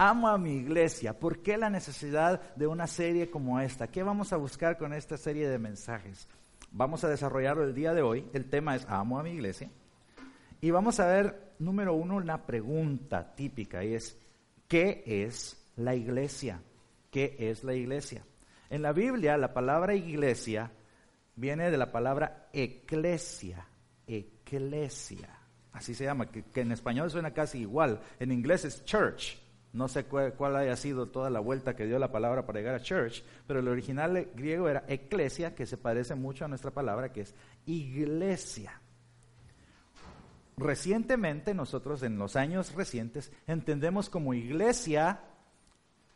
Amo a mi iglesia. ¿Por qué la necesidad de una serie como esta? ¿Qué vamos a buscar con esta serie de mensajes? Vamos a desarrollarlo el día de hoy. El tema es Amo a mi iglesia. Y vamos a ver, número uno, una pregunta típica y es, ¿qué es la iglesia? ¿Qué es la iglesia? En la Biblia, la palabra iglesia viene de la palabra eclesia. Eclesia. Así se llama, que, en español suena casi igual. En inglés es church. No sé cuál, haya sido toda la vuelta que dio la palabra para llegar a church, pero el original griego era eclesia, que se parece mucho a nuestra palabra, que es iglesia. Recientemente, nosotros en los años recientes, entendemos como iglesia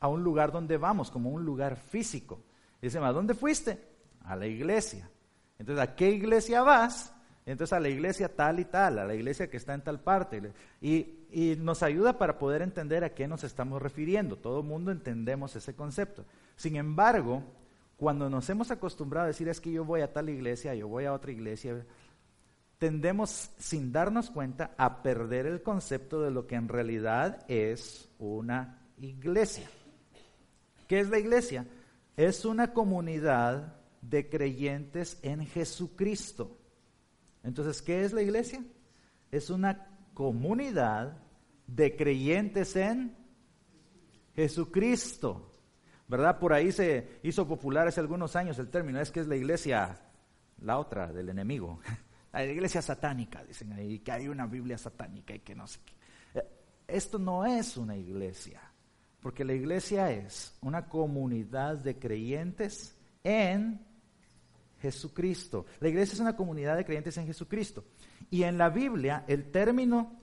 a un lugar donde vamos, como un lugar físico. dice, ¿a dónde fuiste? A la iglesia. Entonces, ¿a qué iglesia vas? Entonces a la iglesia tal y tal, a la iglesia que está en tal parte. Y, nos ayuda para poder entender a qué nos estamos refiriendo. Todo el mundo entendemos ese concepto. Sin embargo, cuando nos hemos acostumbrado a decir es que yo voy a tal iglesia, yo voy a otra iglesia, tendemos sin darnos cuenta a perder el concepto de lo que en realidad es una iglesia. ¿Qué es la iglesia? Es una comunidad de creyentes en Jesucristo. Entonces, ¿qué es la iglesia? Es una comunidad de creyentes en Jesucristo. ¿Verdad? Por ahí se hizo popular hace algunos años el término, es que es la iglesia, la otra del enemigo. La iglesia satánica, dicen ahí, que hay una Biblia satánica y que no sé qué. Eh, esto no es una iglesia, porque la iglesia es una comunidad de creyentes en Jesucristo. La iglesia es una comunidad de creyentes en Jesucristo. Y en la Biblia el término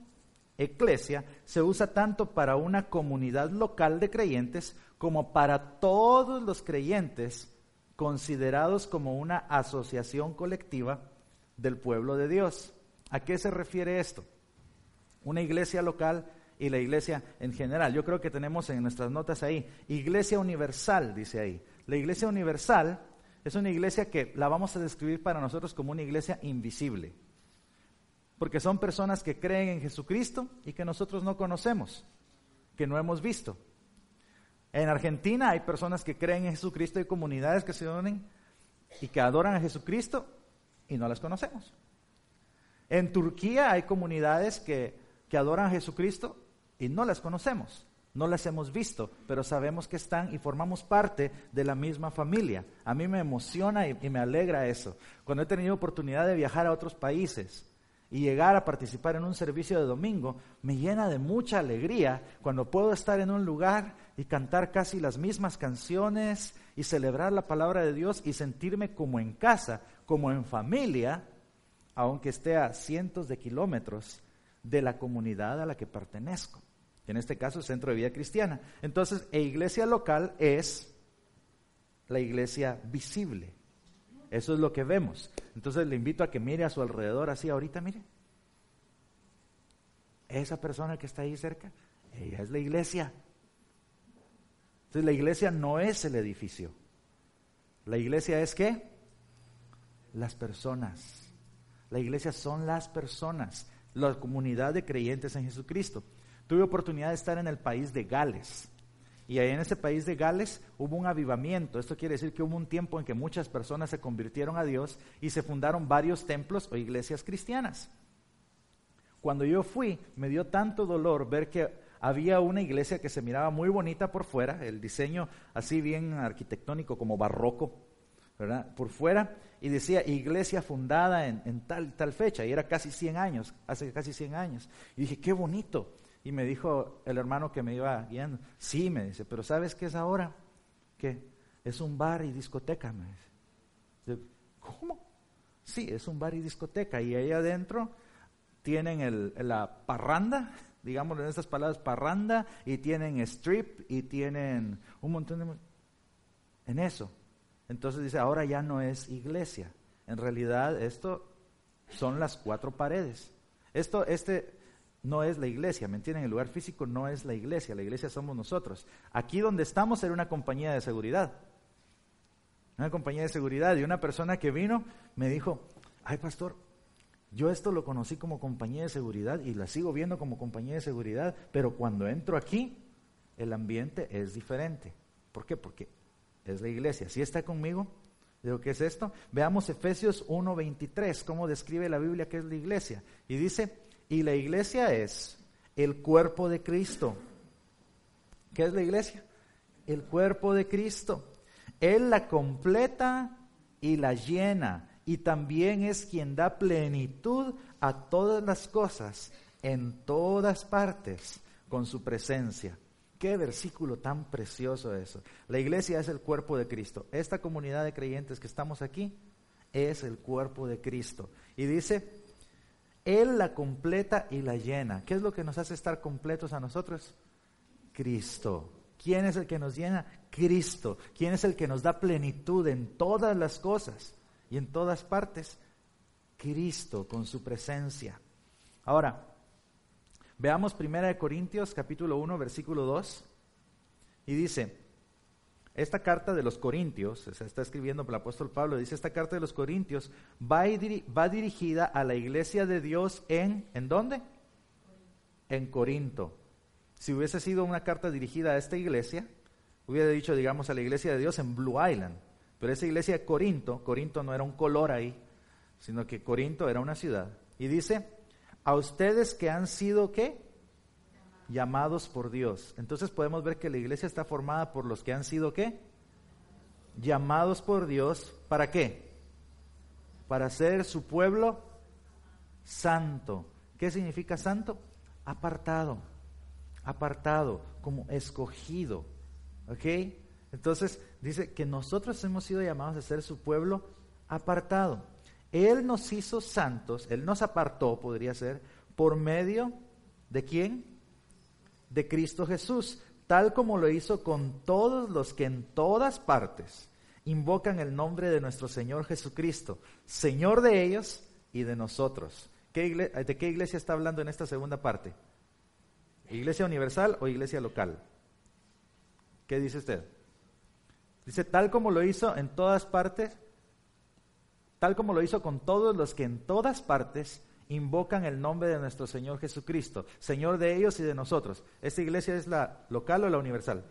eclesia se usa tanto para una comunidad local de creyentes como para todos los creyentes considerados como una asociación colectiva del pueblo de Dios. ¿A qué se refiere esto? Una iglesia local y la iglesia en general. Yo creo que tenemos en nuestras notas ahí, iglesia universal, dice ahí. La iglesia universal es una iglesia que la vamos a describir para nosotros como una iglesia invisible. Porque son personas que creen en Jesucristo y que nosotros no conocemos, que no hemos visto. En Argentina hay personas que creen en Jesucristo y comunidades que se unen y que adoran a Jesucristo y no las conocemos. En Turquía hay comunidades que, que adoran a Jesucristo y no las conocemos. No las hemos visto, pero sabemos que están y formamos parte de la misma familia. A mí me emociona y, me alegra eso. Cuando he tenido oportunidad de viajar a otros países y llegar a participar en un servicio de domingo, me llena de mucha alegría cuando puedo estar en un lugar y cantar casi las mismas canciones y celebrar la palabra de Dios y sentirme como en casa, como en familia, aunque esté a cientos de kilómetros de la comunidad a la que pertenezco en este caso Centro de Vida Cristiana. Entonces, e iglesia local es la iglesia visible. Eso es lo que vemos. Entonces le invito a que mire a su alrededor así ahorita, mire. Esa persona que está ahí cerca, ella es la iglesia. Entonces la iglesia no es el edificio. La iglesia es qué? Las personas. La iglesia son las personas, la comunidad de creyentes en Jesucristo tuve oportunidad de estar en el país de Gales. Y ahí en ese país de Gales hubo un avivamiento. Esto quiere decir que hubo un tiempo en que muchas personas se convirtieron a Dios y se fundaron varios templos o iglesias cristianas. Cuando yo fui, me dio tanto dolor ver que había una iglesia que se miraba muy bonita por fuera, el diseño así bien arquitectónico como barroco, ¿verdad? Por fuera, y decía iglesia fundada en, tal tal fecha, y era casi 100 años, hace casi 100 años. Y dije, qué bonito. Y me dijo el hermano que me iba guiando, sí, me dice, pero ¿sabes qué es ahora? ¿Qué? Es un bar y discoteca, me dice. ¿Cómo? Sí, es un bar y discoteca. Y ahí adentro tienen el, la parranda, digamos en estas palabras, parranda, y tienen strip, y tienen un montón de... En eso. Entonces dice, ahora ya no es iglesia. En realidad esto son las cuatro paredes. Esto, este, no es la iglesia, ¿me entienden? El lugar físico no es la iglesia, la iglesia somos nosotros. Aquí donde estamos era una compañía de seguridad. Una compañía de seguridad y una persona que vino me dijo, ay pastor, yo esto lo conocí como compañía de seguridad y la sigo viendo como compañía de seguridad, pero cuando entro aquí, el ambiente es diferente. ¿Por qué? Porque es la iglesia. ¿Sí está conmigo? Digo, ¿qué es esto? Veamos Efesios 1:23, cómo describe la Biblia que es la iglesia. Y dice, y la iglesia es el cuerpo de Cristo. ¿Qué es la iglesia? El cuerpo de Cristo. Él la completa y la llena. Y también es quien da plenitud a todas las cosas en todas partes con su presencia. Qué versículo tan precioso eso. La iglesia es el cuerpo de Cristo. Esta comunidad de creyentes que estamos aquí es el cuerpo de Cristo. Y dice, Él la completa y la llena. ¿Qué es lo que nos hace estar completos a nosotros? Cristo. ¿Quién es el que nos llena? Cristo. ¿Quién es el que nos da plenitud en todas las cosas y en todas partes? Cristo con su presencia. Ahora, Veamos 1 Corintios capítulo 1 versículo 2 y dice, esta carta de los Corintios, se está escribiendo el apóstol Pablo, dice esta carta de los Corintios va, va dirigida a la iglesia de Dios en, ¿en dónde? En Corinto. Si hubiese sido una carta dirigida a esta iglesia, hubiera dicho, digamos, a la iglesia de Dios en Blue Island. Pero esa iglesia de Corinto, Corinto no era un color ahí, sino que Corinto era una ciudad. Y dice, a ustedes que han sido qué? Llamados por Dios. Entonces podemos ver que la iglesia está formada por los que han sido qué? Llamados por Dios. ¿Para qué? Para ser su pueblo santo. ¿Qué significa santo? Apartado. Apartado, como escogido. ¿Ok? Entonces dice que nosotros hemos sido llamados a ser su pueblo apartado. Él nos hizo santos, Él nos apartó, podría ser, por medio de quién? De Cristo Jesús, tal como lo hizo con todos los que en todas partes invocan el nombre de nuestro Señor Jesucristo, Señor de ellos y de nosotros. ¿De qué iglesia está hablando en esta segunda parte? ¿Iglesia universal o iglesia local? ¿Qué dice usted? Dice, tal como lo hizo en todas partes, tal como lo hizo con todos los que en todas partes invocan el nombre de nuestro Señor Jesucristo, Señor de ellos y de nosotros. ¿Esta iglesia es la local o la universal?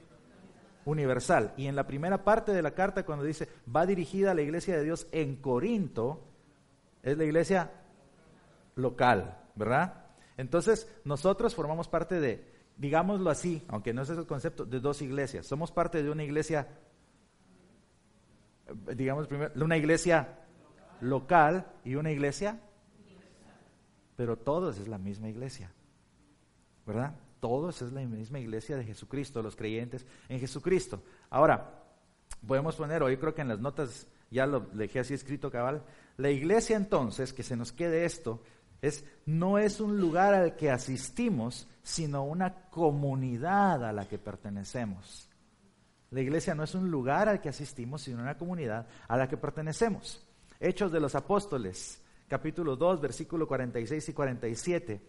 Universal. Y en la primera parte de la carta, cuando dice va dirigida a la iglesia de Dios en Corinto, es la iglesia local, ¿verdad? Entonces, nosotros formamos parte de, digámoslo así, aunque no es el concepto, de dos iglesias. Somos parte de una iglesia, digamos primero, una iglesia local y una iglesia, pero todos es la misma iglesia, ¿verdad? Todos es la misma iglesia de Jesucristo, los creyentes en Jesucristo. Ahora, podemos poner, hoy creo que en las notas ya lo dejé así escrito cabal, la iglesia entonces, que se nos quede esto, es, no es un lugar al que asistimos, sino una comunidad a la que pertenecemos. La iglesia no es un lugar al que asistimos, sino una comunidad a la que pertenecemos. Hechos de los Apóstoles, capítulo 2, versículo 46 y 47.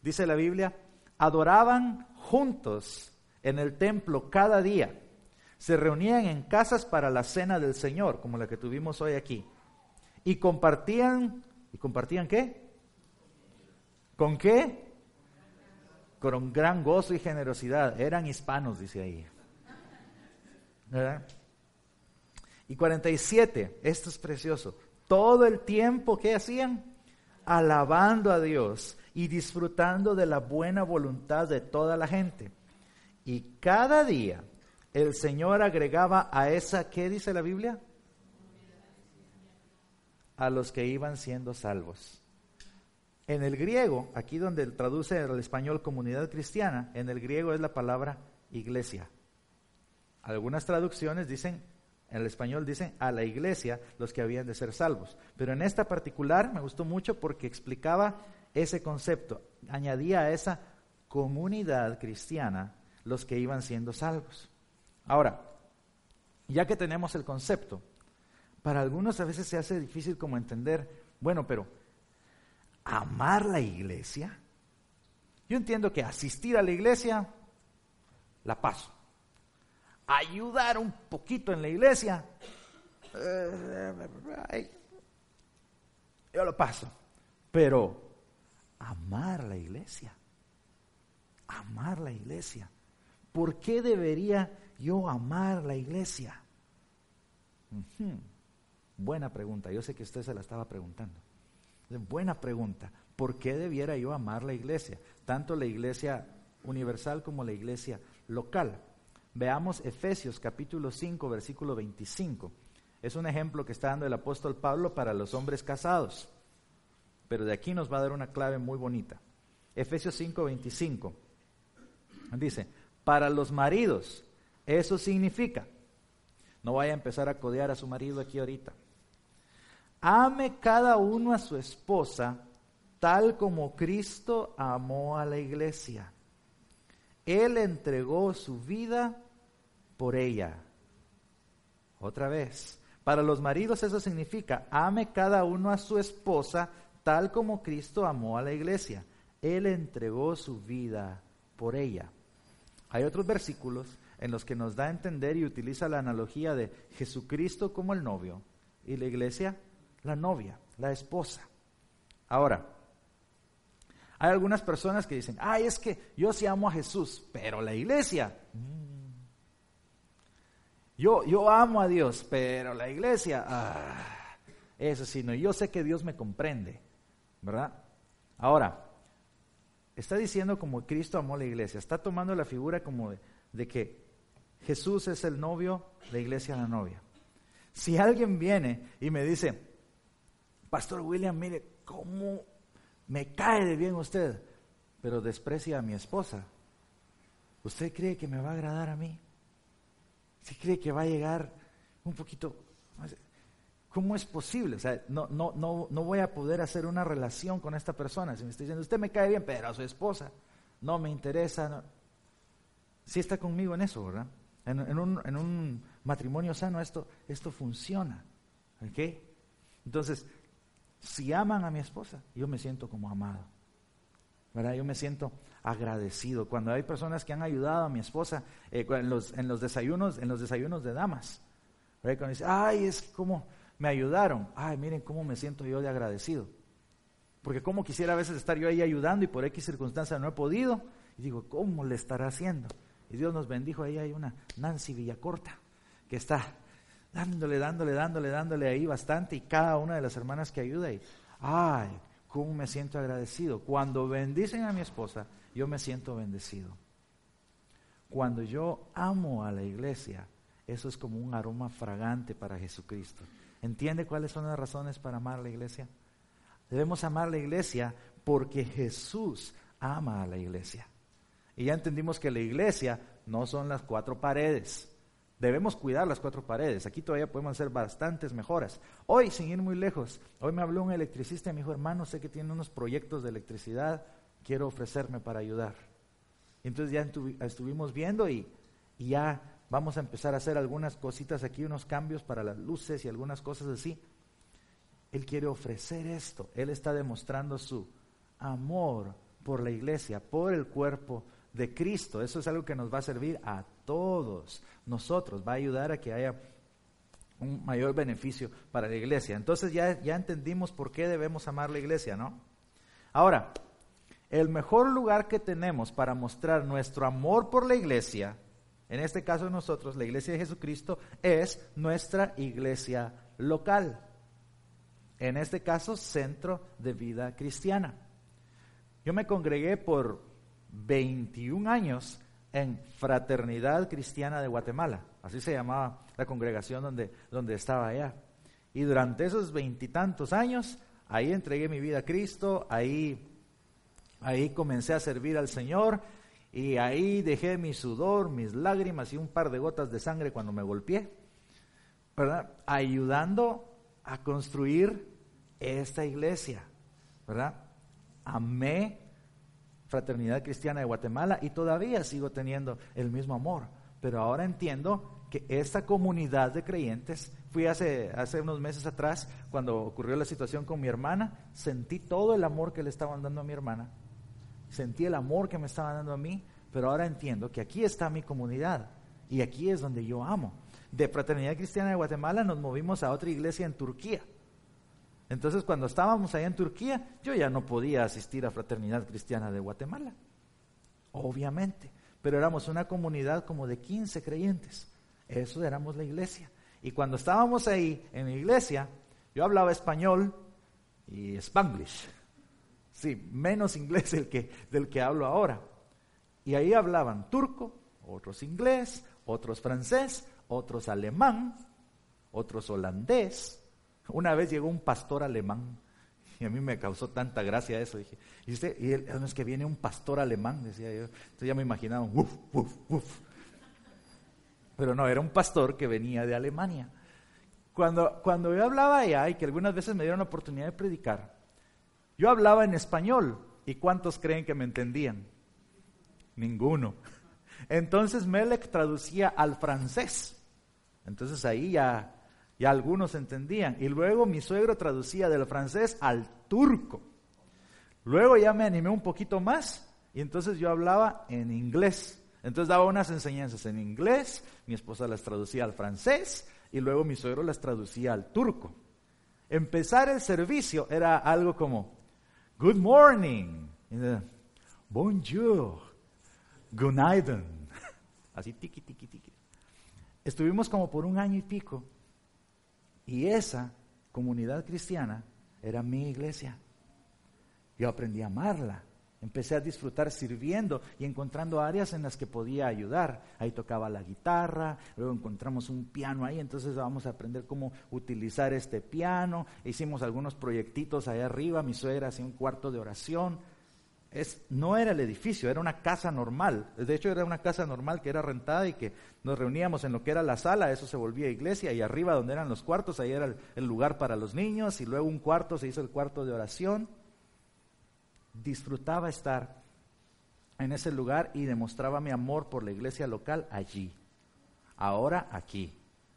Dice la Biblia, adoraban juntos en el templo cada día. Se reunían en casas para la cena del Señor, como la que tuvimos hoy aquí. Y compartían, ¿y compartían qué? ¿Con qué? Con gran gozo y generosidad. Eran hispanos, dice ahí. ¿Verdad? Y 47, esto es precioso todo el tiempo que hacían alabando a Dios y disfrutando de la buena voluntad de toda la gente. Y cada día el Señor agregaba a esa, ¿qué dice la Biblia? A los que iban siendo salvos. En el griego, aquí donde traduce el español comunidad cristiana, en el griego es la palabra iglesia. Algunas traducciones dicen en el español dicen a la iglesia los que habían de ser salvos. Pero en esta particular me gustó mucho porque explicaba ese concepto. Añadía a esa comunidad cristiana los que iban siendo salvos. Ahora, ya que tenemos el concepto, para algunos a veces se hace difícil como entender, bueno, pero amar la iglesia. Yo entiendo que asistir a la iglesia, la paso ayudar un poquito en la iglesia, yo lo paso. Pero amar la iglesia, amar la iglesia, ¿Por qué debería yo amar la iglesia? Buena pregunta, yo sé que usted se la estaba preguntando. Buena pregunta, ¿por qué debiera yo amar la iglesia? Tanto la iglesia universal como la iglesia local. Veamos Efesios capítulo 5, versículo 25. Es un ejemplo que está dando el apóstol Pablo para los hombres casados. Pero de aquí nos va a dar una clave muy bonita. Efesios 5, 25. Dice, para los maridos, eso significa, no vaya a empezar a codear a su marido aquí ahorita. Ame cada uno a su esposa tal como Cristo amó a la iglesia. Él entregó su vida por ella. Otra vez, para los maridos eso significa, ame cada uno a su esposa tal como Cristo amó a la iglesia. Él entregó su vida por ella. Hay otros versículos en los que nos da a entender y utiliza la analogía de Jesucristo como el novio y la iglesia la novia, la esposa. Ahora, hay algunas personas que dicen, ay, es que yo sí amo a Jesús, pero la iglesia, mm. yo, yo amo a Dios, pero la iglesia, ah, eso sí, no, yo sé que Dios me comprende, ¿verdad? Ahora, está diciendo como Cristo amó a la iglesia, está tomando la figura como de, de que Jesús es el novio, la iglesia la novia. Si alguien viene y me dice, Pastor William, mire, ¿cómo me cae de bien usted? Pero desprecia a mi esposa. ¿Usted cree que me va a agradar a mí? ¿Usted cree que va a llegar un poquito... ¿Cómo es posible? O sea, no, no, no, no voy a poder hacer una relación con esta persona. Si me está diciendo, usted me cae bien, pero a su esposa no me interesa. No. Sí está conmigo en eso, ¿verdad? En, un, en un, matrimonio sano esto, esto funciona. ¿Ok? Entonces, si aman a mi esposa, yo me siento como amado. ¿verdad? Yo me siento agradecido. Cuando hay personas que han ayudado a mi esposa eh, en, los, desayunos, en los desayunos de damas, ¿verdad? cuando dice, ay, es como me ayudaron, ay, miren cómo me siento yo de agradecido. Porque como quisiera a veces estar yo ahí ayudando y por X circunstancia no he podido, y digo, ¿cómo le estará haciendo? Y Dios nos bendijo, ahí hay una Nancy Villacorta que está dándole, dándole, dándole, dándole ahí bastante y cada una de las hermanas que ayuda y, ay, cómo me siento agradecido. Cuando bendicen a mi esposa, yo me siento bendecido. Cuando yo amo a la iglesia, eso es como un aroma fragante para Jesucristo. ¿Entiende cuáles son las razones para amar a la iglesia? Debemos amar la iglesia porque Jesús ama a la iglesia. Y ya entendimos que la iglesia no son las cuatro paredes. Debemos cuidar las cuatro paredes. Aquí todavía podemos hacer bastantes mejoras. Hoy, sin ir muy lejos, hoy me habló un electricista y me dijo, hermano, sé que tiene unos proyectos de electricidad, quiero ofrecerme para ayudar. entonces ya estuvimos viendo y, y ya vamos a empezar a hacer algunas cositas aquí, unos cambios para las luces y algunas cosas así. Él quiere ofrecer esto. Él está demostrando su amor por la iglesia, por el cuerpo de Cristo. Eso es algo que nos va a servir a todos nosotros, va a ayudar a que haya un mayor beneficio para la iglesia. Entonces ya, ya entendimos por qué debemos amar la iglesia, ¿no? Ahora, el mejor lugar que tenemos para mostrar nuestro amor por la iglesia, en este caso nosotros, la iglesia de Jesucristo, es nuestra iglesia local. En este caso, centro de vida cristiana. Yo me congregué por 21 años en Fraternidad Cristiana de Guatemala, así se llamaba la congregación donde, donde estaba allá. Y durante esos veintitantos años, ahí entregué mi vida a Cristo, ahí, ahí comencé a servir al Señor y ahí dejé mi sudor, mis lágrimas y un par de gotas de sangre cuando me golpeé, ¿verdad? Ayudando a construir esta iglesia, ¿verdad? Amé Fraternidad Cristiana de Guatemala y todavía sigo teniendo el mismo amor. Pero ahora entiendo que esta comunidad de creyentes, fui hace, hace unos meses atrás, cuando ocurrió la situación con mi hermana, sentí todo el amor que le estaban dando a mi hermana, sentí el amor que me estaban dando a mí, pero ahora entiendo que aquí está mi comunidad y aquí es donde yo amo. De Fraternidad Cristiana de Guatemala nos movimos a otra iglesia en Turquía entonces, cuando estábamos allá en Turquía, yo ya no podía asistir a Fraternidad Cristiana de Guatemala, obviamente. pero éramos una comunidad como de 15 creyentes. Eso éramos la iglesia. Y cuando estábamos ahí en la iglesia, yo hablaba español y spanglish. Sí, menos inglés del que, del que hablo ahora. Y ahí hablaban turco, otros inglés, otros francés, otros alemán, otros holandés. Una vez llegó un pastor alemán y a mí me causó tanta gracia eso. Dije, y usted, y él, es que viene un pastor alemán, decía yo. Entonces ya me imaginaba, uf, uf, uf. Pero no, era un pastor que venía de Alemania. Cuando, cuando yo hablaba allá y que algunas veces me dieron la oportunidad de predicar, yo hablaba en español. ¿Y cuántos creen que me entendían? Ninguno. Entonces Melech traducía al francés. Entonces ahí ya, ya algunos entendían. Y luego mi suegro traducía del francés al turco. Luego ya me animé un poquito más y entonces yo hablaba en inglés. Entonces daba unas enseñanzas en inglés, mi esposa las traducía al francés y luego mi suegro las traducía al turco. Empezar el servicio era algo como, good morning, bonjour, good night. Así, tiki, tiki, tiki. Estuvimos como por un año y pico y esa comunidad cristiana era mi iglesia. Yo aprendí a amarla. Empecé a disfrutar sirviendo y encontrando áreas en las que podía ayudar. Ahí tocaba la guitarra, luego encontramos un piano ahí, entonces vamos a aprender cómo utilizar este piano. Hicimos algunos proyectitos ahí arriba, mi suegra hacía un cuarto de oración. Es, no era el edificio, era una casa normal. De hecho, era una casa normal que era rentada y que nos reuníamos en lo que era la sala, eso se volvía iglesia, y arriba donde eran los cuartos, ahí era el lugar para los niños, y luego un cuarto se hizo el cuarto de oración disfrutaba estar en ese lugar y demostraba mi amor por la iglesia local allí. Ahora aquí.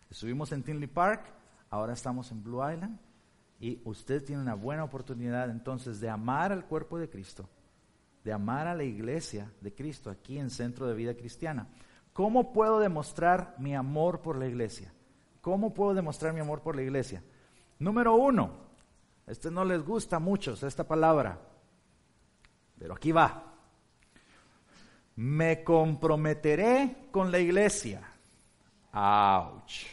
Estuvimos en Tinley Park, ahora estamos en Blue Island y usted tiene una buena oportunidad entonces de amar al cuerpo de Cristo, de amar a la iglesia de Cristo aquí en Centro de Vida Cristiana. ¿Cómo puedo demostrar mi amor por la iglesia? ¿Cómo puedo demostrar mi amor por la iglesia? Número uno, este no les gusta mucho, esta palabra, pero aquí va. Me comprometeré con la iglesia. Ouch.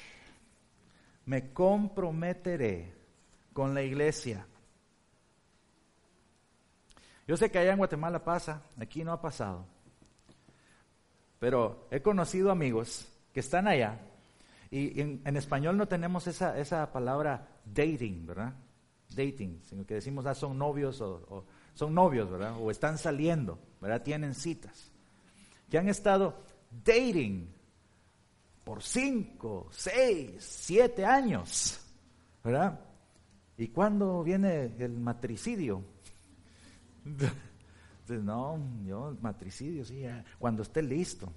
Me comprometeré con la iglesia. Yo sé que allá en Guatemala pasa, aquí no ha pasado. Pero he conocido amigos que están allá y en, español no tenemos esa, esa, palabra dating, ¿verdad? Dating, sino que decimos, ah, son novios o son novios, ¿verdad? O están saliendo, ¿verdad? Tienen citas. Que han estado dating por cinco, seis, siete años, ¿verdad? ¿Y cuándo viene el matricidio? No, yo, matricidio, sí, cuando esté listo,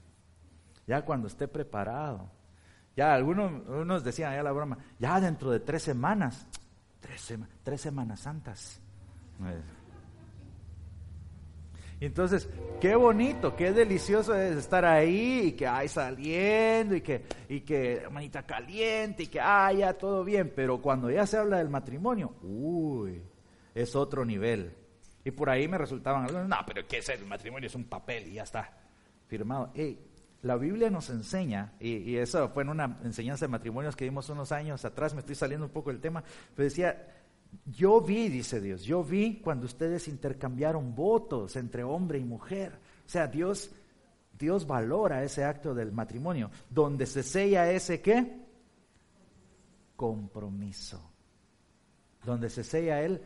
ya cuando esté preparado. Ya algunos unos decían allá la broma, ya dentro de tres semanas, tres, tres semanas santas. Entonces, qué bonito, qué delicioso es estar ahí y que hay saliendo y que, y que manita caliente y que haya todo bien. Pero cuando ya se habla del matrimonio, uy, es otro nivel. Y por ahí me resultaban, no, pero ¿qué es el matrimonio? Es un papel y ya está firmado. la Biblia nos enseña, y, y, eso fue en una enseñanza de matrimonios que dimos unos años atrás, me estoy saliendo un poco del tema, pero decía, yo vi, dice Dios, yo vi cuando ustedes intercambiaron votos entre hombre y mujer. O sea, Dios, Dios valora ese acto del matrimonio, donde se sella ese qué? Compromiso. Donde se sella el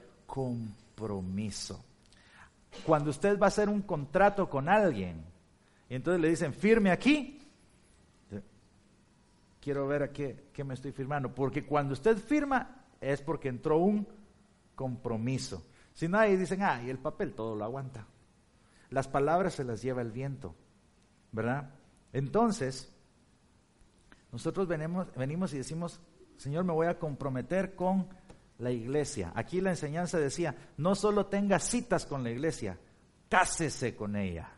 compromiso. Cuando usted va a hacer un contrato con alguien, y entonces le dicen, firme aquí, quiero ver a qué, qué me estoy firmando, porque cuando usted firma es porque entró un compromiso. Si no, ahí dicen, ah, y el papel todo lo aguanta. Las palabras se las lleva el viento, ¿verdad? Entonces, nosotros venimos, venimos y decimos, Señor, me voy a comprometer con la iglesia. Aquí la enseñanza decía, no solo tenga citas con la iglesia, cásese con ella.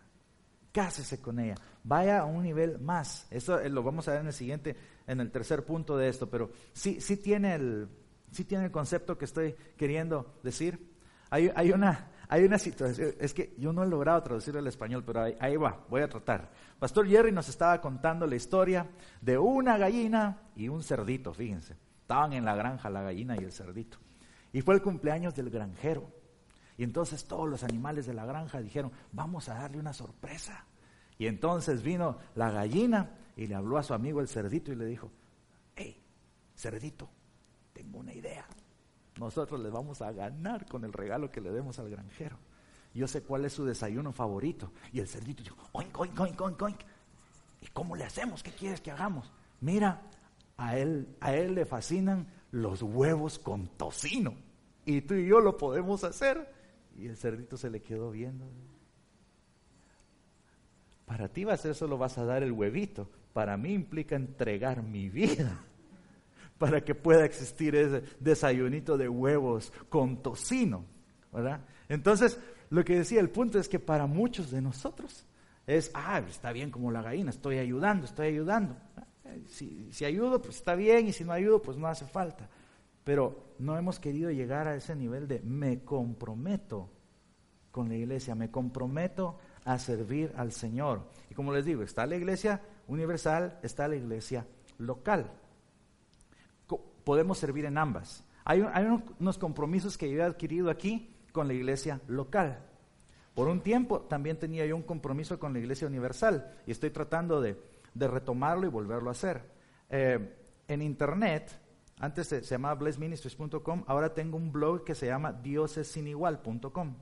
Cásese con ella. Vaya a un nivel más. Eso eh, lo vamos a ver en el siguiente, en el tercer punto de esto, pero sí, sí tiene el, ¿Sí tiene el concepto que estoy queriendo decir? Hay, una, hay una situación, es que yo no he logrado traducirlo al español, pero ahí, ahí, va, voy a tratar. Pastor Jerry nos estaba contando la historia de una gallina y un cerdito, fíjense. Estaban en la granja la gallina y el cerdito. Y fue el cumpleaños del granjero. Y entonces todos los animales de la granja dijeron, vamos a darle una sorpresa. Y entonces vino la gallina y le habló a su amigo el cerdito y le dijo, hey, cerdito, tengo una idea. Nosotros le vamos a ganar con el regalo que le demos al granjero. Yo sé cuál es su desayuno favorito. Y el cerdito dijo, oink, oink, oink, oink, oink. ¿Y cómo le hacemos? ¿Qué quieres que hagamos? Mira, a él, a él le fascinan los huevos con tocino. Y tú y yo lo podemos hacer. Y el cerdito se le quedó viendo. Para ti va a ser solo vas a dar el huevito. Para mí implica entregar mi vida para que pueda existir ese desayunito de huevos con tocino, ¿verdad? Entonces, lo que decía, el punto es que para muchos de nosotros es, ah, está bien como la gallina, estoy ayudando, estoy ayudando. Si, si ayudo, pues está bien, y si no ayudo, pues no hace falta. Pero no hemos querido llegar a ese nivel de me comprometo con la iglesia, me comprometo a servir al Señor. Y como les digo, está la iglesia universal, está la iglesia local podemos servir en ambas. Hay, unos compromisos que yo he adquirido aquí con la iglesia local. Por un tiempo también tenía yo un compromiso con la iglesia universal y estoy tratando de, retomarlo y volverlo a hacer. Eh, en internet, antes se, llamaba blessministries.com, ahora tengo un blog que se llama diosessinigual.com.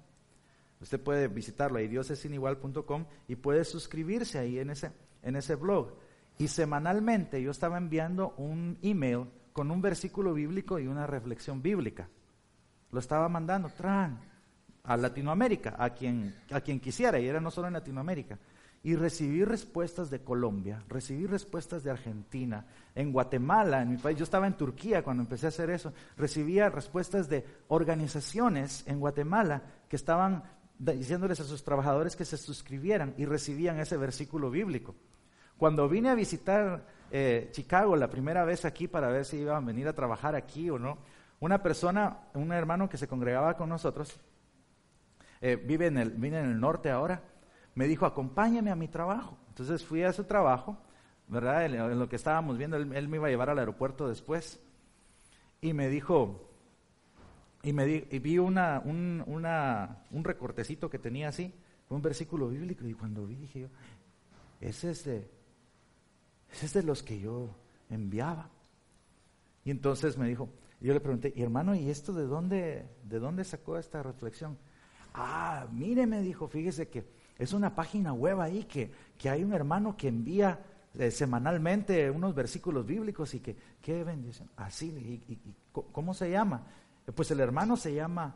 Usted puede visitarlo ahí, diosessinigual.com, y puede suscribirse ahí en ese, en ese blog. Y semanalmente yo estaba enviando un email con un versículo bíblico y una reflexión bíblica. Lo estaba mandando, tran, a Latinoamérica, a quien, a quien quisiera, y era no solo en Latinoamérica. Y recibí respuestas de Colombia, recibí respuestas de Argentina, en Guatemala, en mi país, yo estaba en Turquía cuando empecé a hacer eso, recibía respuestas de organizaciones en Guatemala que estaban diciéndoles a sus trabajadores que se suscribieran y recibían ese versículo bíblico. Cuando vine a visitar eh, Chicago la primera vez aquí para ver si iban a venir a trabajar aquí o no, una persona, un hermano que se congregaba con nosotros, eh, vive, en el, vive en el norte ahora, me dijo, acompáñame a mi trabajo. Entonces fui a su trabajo, ¿verdad? En, lo que estábamos viendo, él, me iba a llevar al aeropuerto después. Y me dijo, y, me y vi una, un, un recortecito que tenía así, un versículo bíblico, y cuando vi dije yo, ese es de ese es de los que yo enviaba. Y entonces me dijo, yo le pregunté, y hermano, ¿y esto de dónde, de dónde sacó esta reflexión? Ah, mire, me dijo, fíjese que es una página web ahí que, que hay un hermano que envía eh, semanalmente unos versículos bíblicos y que, qué bendición. Así, y, ¿cómo se llama? Pues el hermano se llama,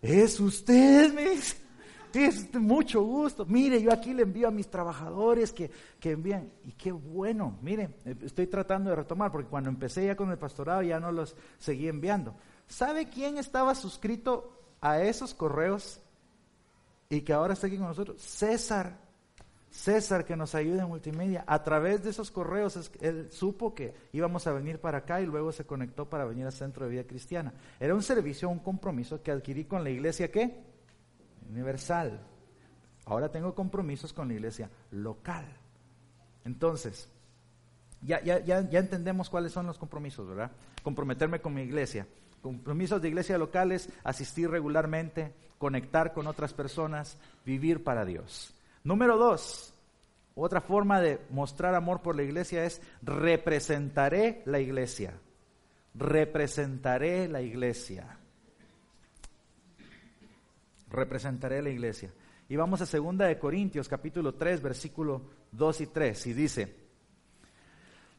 es usted, me dice mucho gusto. Mire, yo aquí le envío a mis trabajadores que, que envían. Y qué bueno, mire, estoy tratando de retomar, porque cuando empecé ya con el pastorado ya no los seguí enviando. ¿Sabe quién estaba suscrito a esos correos y que ahora está aquí con nosotros? César. César que nos ayuda en multimedia. A través de esos correos él supo que íbamos a venir para acá y luego se conectó para venir al Centro de Vida Cristiana. Era un servicio, un compromiso que adquirí con la iglesia que universal. Ahora tengo compromisos con la iglesia local. Entonces, ya, ya, ya, ya entendemos cuáles son los compromisos, ¿verdad? Comprometerme con mi iglesia. Compromisos de iglesia locales, asistir regularmente, conectar con otras personas, vivir para Dios. Número dos, otra forma de mostrar amor por la iglesia es representaré la iglesia. Representaré la iglesia representaré la iglesia. Y vamos a segunda de Corintios capítulo 3 versículo 2 y 3 y dice,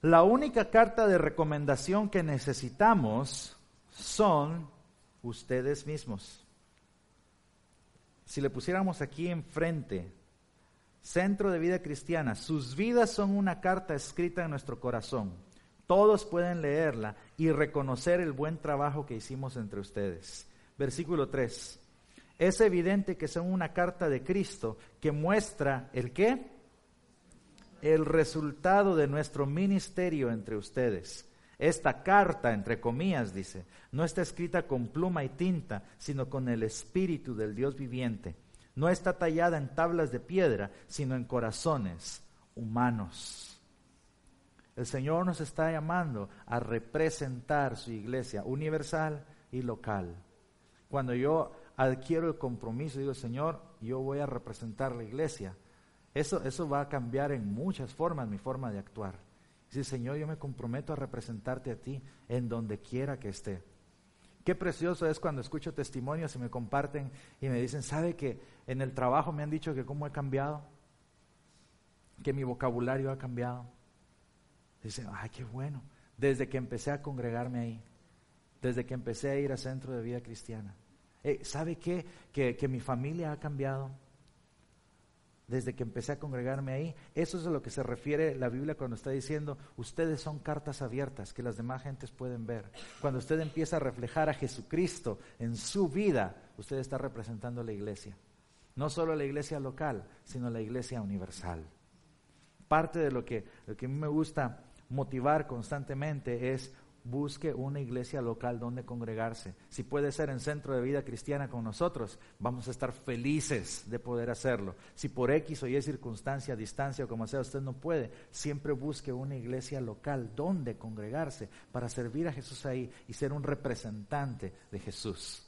la única carta de recomendación que necesitamos son ustedes mismos. Si le pusiéramos aquí enfrente, Centro de Vida Cristiana, sus vidas son una carta escrita en nuestro corazón. Todos pueden leerla y reconocer el buen trabajo que hicimos entre ustedes. Versículo 3 es evidente que son una carta de Cristo que muestra el qué? El resultado de nuestro ministerio entre ustedes. Esta carta, entre comillas, dice, no está escrita con pluma y tinta, sino con el Espíritu del Dios viviente. No está tallada en tablas de piedra, sino en corazones humanos. El Señor nos está llamando a representar su iglesia universal y local. Cuando yo adquiero el compromiso, digo, Señor, yo voy a representar la iglesia. Eso, eso va a cambiar en muchas formas mi forma de actuar. Dice, Señor, yo me comprometo a representarte a ti en donde quiera que esté. Qué precioso es cuando escucho testimonios y me comparten y me dicen, ¿sabe que en el trabajo me han dicho que cómo he cambiado? Que mi vocabulario ha cambiado. Dicen, ay, qué bueno. Desde que empecé a congregarme ahí, desde que empecé a ir al centro de vida cristiana. Eh, ¿Sabe qué? Que, que mi familia ha cambiado desde que empecé a congregarme ahí. Eso es a lo que se refiere la Biblia cuando está diciendo, ustedes son cartas abiertas que las demás gentes pueden ver. Cuando usted empieza a reflejar a Jesucristo en su vida, usted está representando a la iglesia. No solo la iglesia local, sino la iglesia universal. Parte de lo que, lo que a mí me gusta motivar constantemente es busque una iglesia local donde congregarse. Si puede ser en centro de vida cristiana con nosotros, vamos a estar felices de poder hacerlo. Si por X o Y circunstancia, distancia o como sea, usted no puede, siempre busque una iglesia local donde congregarse para servir a Jesús ahí y ser un representante de Jesús.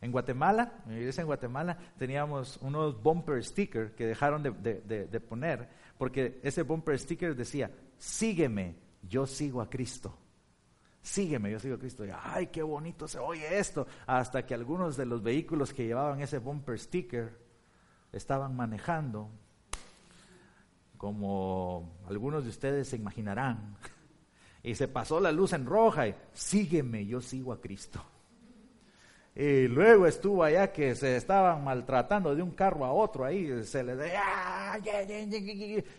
En Guatemala, en iglesia en Guatemala, teníamos unos bumper stickers que dejaron de, de poner, porque ese bumper sticker decía, sígueme, yo sigo a Cristo sígueme, yo sigo a Cristo. Ay, qué bonito se oye esto. Hasta que algunos de los vehículos que llevaban ese bumper sticker estaban manejando, como algunos de ustedes se imaginarán. Y se pasó la luz en roja y sígueme, yo sigo a Cristo. Y luego estuvo allá que se estaban maltratando de un carro a otro ahí, se le ¡Ah,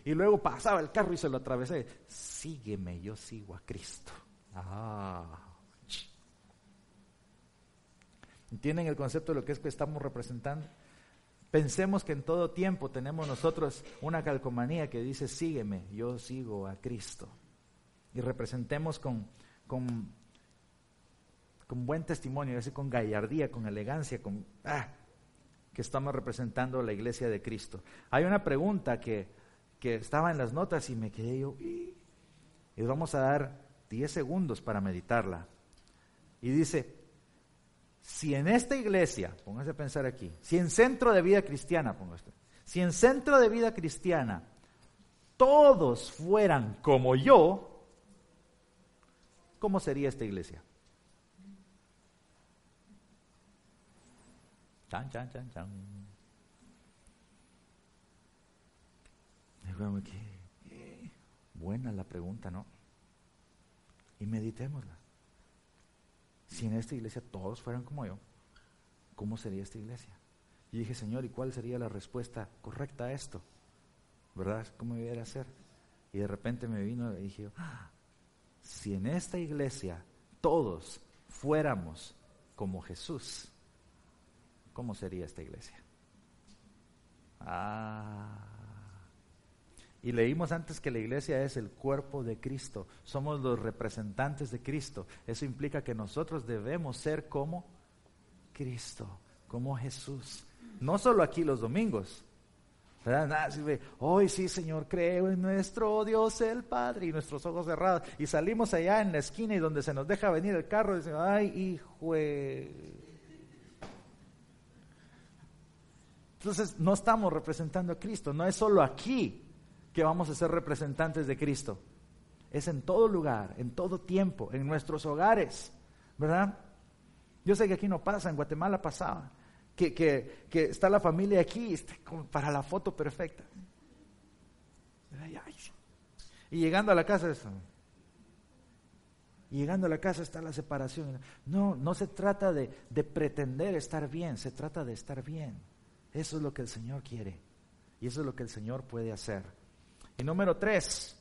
y luego pasaba el carro y se lo atravesé. Sígueme, yo sigo a Cristo. Ah. ¿Entienden el concepto de lo que es que estamos representando? Pensemos que en todo tiempo tenemos nosotros una calcomanía que dice, sígueme, yo sigo a Cristo. Y representemos con, con, con buen testimonio, es con gallardía, con elegancia, con... Ah, que estamos representando la iglesia de Cristo. Hay una pregunta que, que estaba en las notas y me quedé yo, y vamos a dar 10 segundos para meditarla. Y dice, si en esta iglesia, póngase a pensar aquí, si en centro de vida cristiana, póngase, si en centro de vida cristiana todos fueran como yo, ¿cómo sería esta iglesia? Chan, chan, chan, chan. Buena la pregunta, ¿no? Y meditémosla. Si en esta iglesia todos fueran como yo, ¿cómo sería esta iglesia? Y dije, Señor, ¿y cuál sería la respuesta correcta a esto? ¿Verdad? ¿Cómo iba a ser? Y de repente me vino y dije, ah, si en esta iglesia todos fuéramos como Jesús, ¿cómo sería esta iglesia? Ah, y leímos antes que la iglesia es el cuerpo de Cristo, somos los representantes de Cristo. Eso implica que nosotros debemos ser como Cristo, como Jesús. No solo aquí los domingos. Hoy sí, Señor, creo en nuestro Dios el Padre y nuestros ojos cerrados. Y salimos allá en la esquina y donde se nos deja venir el carro y decimos, ay, hijo. Entonces no estamos representando a Cristo, no es solo aquí que vamos a ser representantes de Cristo. Es en todo lugar, en todo tiempo, en nuestros hogares, ¿verdad? Yo sé que aquí no pasa, en Guatemala pasaba, que, que, que está la familia aquí para la foto perfecta. Y llegando a la casa. Y llegando a la casa está la separación. No, no se trata de, de pretender estar bien, se trata de estar bien. Eso es lo que el Señor quiere. Y eso es lo que el Señor puede hacer. Y número tres,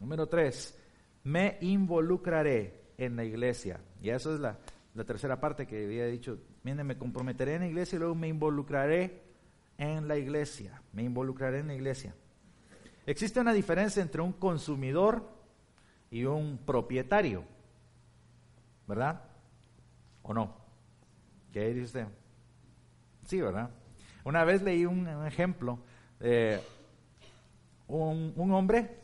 número tres, me involucraré en la iglesia. Y eso es la, tercera parte que había dicho. Miren, me comprometeré en la iglesia y luego me involucraré en la iglesia. Me involucraré en la iglesia. Existe una diferencia entre un consumidor y un propietario. ¿Verdad? ¿O no? ¿Qué dice usted? Sí, ¿verdad? Una vez leí un, ejemplo de un, un hombre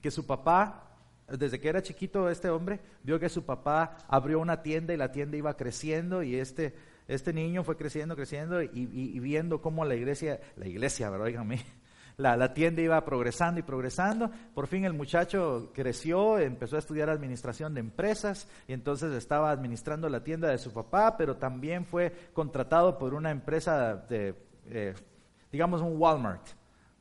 que su papá desde que era chiquito este hombre vio que su papá abrió una tienda y la tienda iba creciendo y este, este niño fue creciendo, creciendo y, viendo cómo la iglesia, la iglesia, ¿verdad? la, la, tienda iba progresando y progresando. Por fin el muchacho creció, empezó a estudiar administración de empresas y entonces estaba administrando la tienda de su papá, pero también fue contratado por una empresa de, eh, digamos, un Walmart.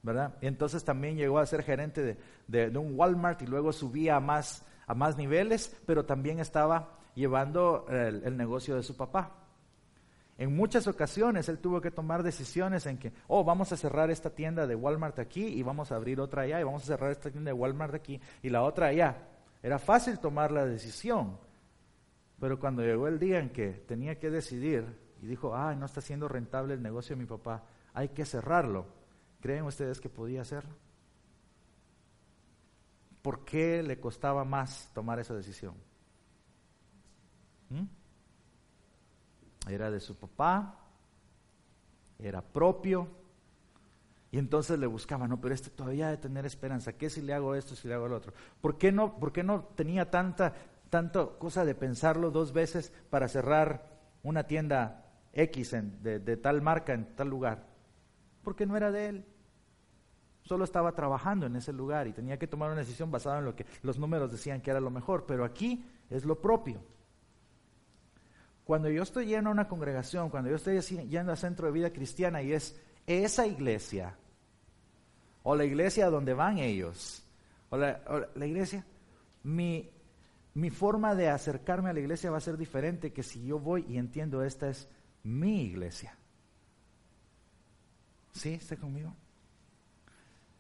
¿Verdad? Y entonces también llegó a ser gerente de, un Walmart y luego subía a más, a más niveles, pero también estaba llevando el, negocio de su papá. En muchas ocasiones él tuvo que tomar decisiones en que, oh, vamos a cerrar esta tienda de Walmart aquí y vamos a abrir otra allá y vamos a cerrar esta tienda de Walmart aquí y la otra allá. Era fácil tomar la decisión, pero cuando llegó el día en que tenía que decidir y dijo, ah, no está siendo rentable el negocio de mi papá, hay que cerrarlo ¿Creen ustedes que podía hacerlo? ¿Por qué le costaba más tomar esa decisión? ¿Mm? Era de su papá, era propio, y entonces le buscaba, no, pero este todavía de tener esperanza, ¿qué si le hago esto, si le hago lo otro? ¿Por qué no, por qué no tenía tanta, tanta cosa de pensarlo dos veces para cerrar una tienda X de, de tal marca en tal lugar? Porque no era de él. Solo estaba trabajando en ese lugar y tenía que tomar una decisión basada en lo que los números decían que era lo mejor, pero aquí es lo propio. Cuando yo estoy yendo a una congregación, cuando yo estoy yendo al centro de vida cristiana y es esa iglesia, o la iglesia donde van ellos, o la, iglesia, mi, mi forma de acercarme a la iglesia va a ser diferente que si yo voy y entiendo esta es mi iglesia. ¿Sí? ¿Está conmigo?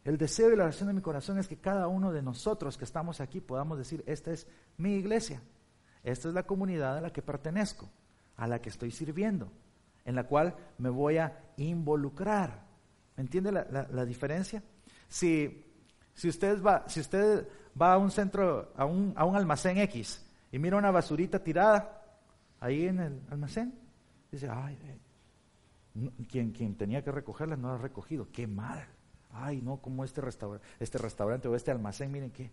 El deseo y la oración de mi corazón es que cada uno de nosotros que estamos aquí podamos decir, esta es mi iglesia, esta es la comunidad a la que pertenezco, a la que estoy sirviendo, en la cual me voy a involucrar. ¿Me entiende la, diferencia? Si, si, usted va, si usted va a un centro, a un, a un almacén X y mira una basurita tirada ahí en el almacén, dice, ay, eh, quien, quien tenía que recogerla no la ha recogido, qué mal ay, no, como este, este restaurante o este almacén, miren qué.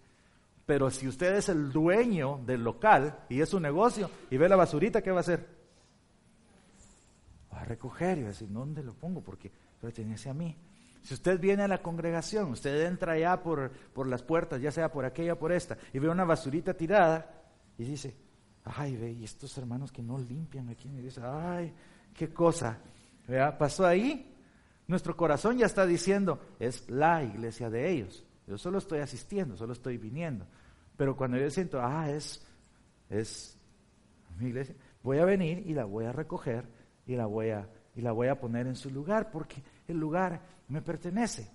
Pero si usted es el dueño del local y es su negocio y ve la basurita, ¿qué va a hacer? Va a recoger y va a decir, ¿dónde lo pongo? Porque pertenece a mí. Si usted viene a la congregación, usted entra ya por, las puertas, ya sea por aquella o por esta, y ve una basurita tirada y dice, ay, ve, y estos hermanos que no limpian aquí, me dice, ay, qué cosa. ¿Vea? Pasó ahí nuestro corazón ya está diciendo, es la iglesia de ellos. Yo solo estoy asistiendo, solo estoy viniendo. Pero cuando yo siento, ah, es, es mi iglesia, voy a venir y la voy a recoger y la voy a, y la voy a poner en su lugar porque el lugar me pertenece.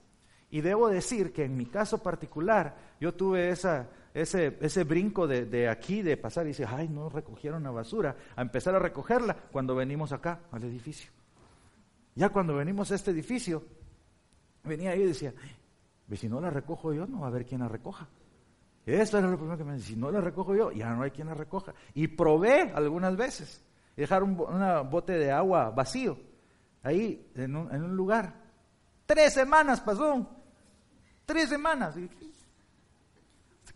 Y debo decir que en mi caso particular, yo tuve esa, ese, ese brinco de, de, aquí, de pasar y decir, ay, no recogieron la basura, a empezar a recogerla cuando venimos acá al edificio. Ya cuando venimos a este edificio, venía ahí y decía, si no la recojo yo, no va a haber quien la recoja. Eso era lo primero que me decía, si no la recojo yo, ya no hay quien la recoja. Y probé algunas veces, dejar un bote de agua vacío, ahí en un, lugar. Tres semanas pasó, tres semanas.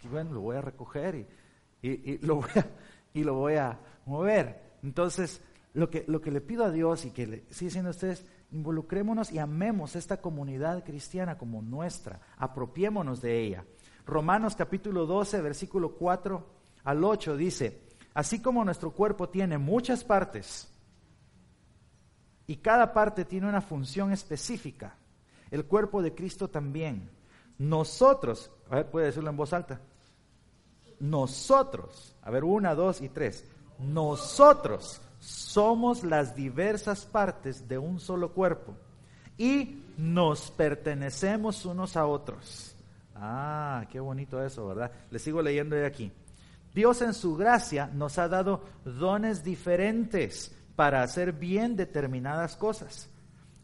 Bueno, lo voy a recoger y lo voy a mover. Entonces, lo que, lo que le pido a Dios y que le sigue diciendo a ustedes, involucrémonos y amemos esta comunidad cristiana como nuestra, apropiémonos de ella. Romanos capítulo 12, versículo 4 al 8 dice, así como nuestro cuerpo tiene muchas partes y cada parte tiene una función específica, el cuerpo de Cristo también. Nosotros, a ver, puede decirlo en voz alta, nosotros, a ver, una, dos y tres, nosotros somos las diversas partes de un solo cuerpo y nos pertenecemos unos a otros. Ah, qué bonito eso, ¿verdad? Le sigo leyendo de aquí. Dios en su gracia nos ha dado dones diferentes para hacer bien determinadas cosas.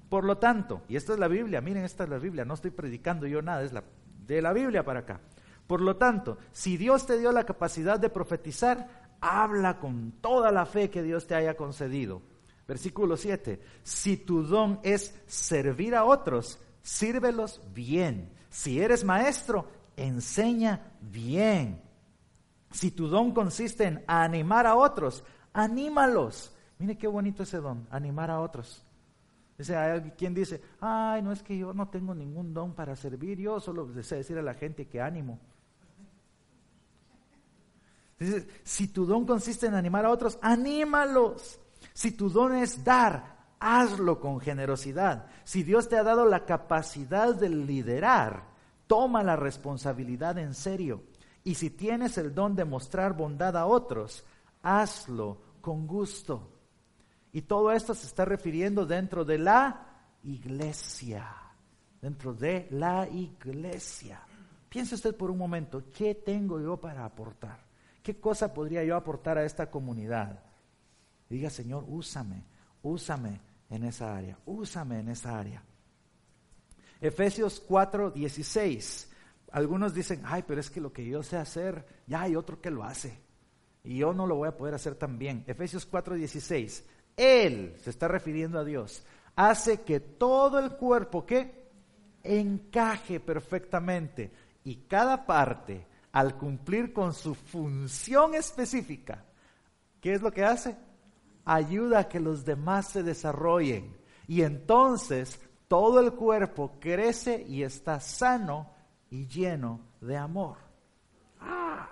Por lo tanto, y esta es la Biblia, miren, esta es la Biblia, no estoy predicando yo nada, es la, de la Biblia para acá. Por lo tanto, si Dios te dio la capacidad de profetizar, habla con toda la fe que Dios te haya concedido. Versículo 7. Si tu don es servir a otros, sírvelos bien. Si eres maestro, enseña bien. Si tu don consiste en animar a otros, anímalos. Mire qué bonito ese don, animar a otros. Dice, hay quien dice, ay, no es que yo no tengo ningún don para servir, yo solo deseo decir a la gente que ánimo. Si tu don consiste en animar a otros, anímalos. Si tu don es dar, hazlo con generosidad. Si Dios te ha dado la capacidad de liderar, toma la responsabilidad en serio. Y si tienes el don de mostrar bondad a otros, hazlo con gusto. Y todo esto se está refiriendo dentro de la iglesia. Dentro de la iglesia. Piense usted por un momento, ¿qué tengo yo para aportar? ¿Qué cosa podría yo aportar a esta comunidad? diga, Señor, úsame, úsame en esa área, úsame en esa área. Efesios 4, 16. Algunos dicen, ay, pero es que lo que yo sé hacer, ya hay otro que lo hace. Y yo no lo voy a poder hacer tan bien. Efesios 4, 16. Él, se está refiriendo a Dios, hace que todo el cuerpo que encaje perfectamente y cada parte al cumplir con su función específica, ¿qué es lo que hace? Ayuda a que los demás se desarrollen y entonces todo el cuerpo crece y está sano y lleno de amor. Ah,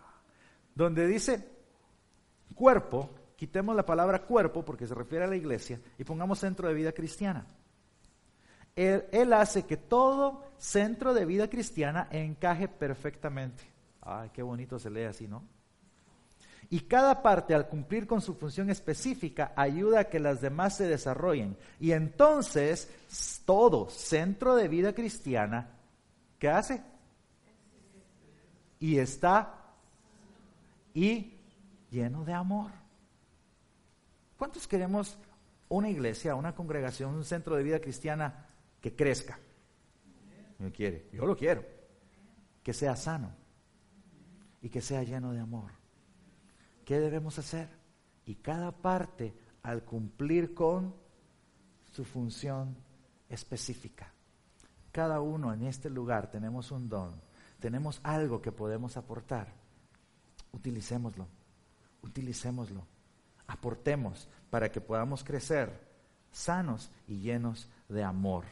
donde dice cuerpo, quitemos la palabra cuerpo porque se refiere a la iglesia y pongamos centro de vida cristiana. Él, hace que todo centro de vida cristiana encaje perfectamente. Ay, qué bonito se lee así, ¿no? Y cada parte al cumplir con su función específica ayuda a que las demás se desarrollen. Y entonces todo centro de vida cristiana, ¿qué hace? Y está y lleno de amor. ¿Cuántos queremos una iglesia, una congregación, un centro de vida cristiana que crezca? ¿Me quiere? Yo lo quiero. Que sea sano y que sea lleno de amor. ¿Qué debemos hacer? Y cada parte al cumplir con su función específica. Cada uno en este lugar tenemos un don, tenemos algo que podemos aportar. Utilicémoslo, utilicémoslo aportemos para que podamos crecer sanos y llenos de amor.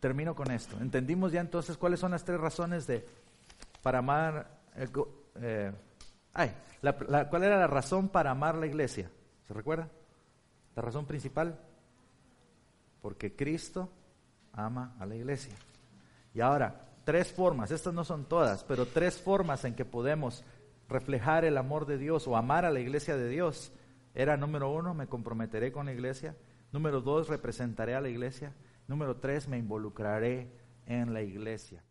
Termino con esto. Entendimos ya entonces cuáles son las tres razones de para amar. Eh, ay, ¿cuál era la razón para amar la iglesia? ¿Se recuerda? La razón principal. Porque Cristo ama a la iglesia. Y ahora, tres formas, estas no son todas, pero tres formas en que podemos reflejar el amor de Dios o amar a la iglesia de Dios era número uno, me comprometeré con la iglesia. Número dos, representaré a la iglesia. Número tres, me involucraré en la iglesia.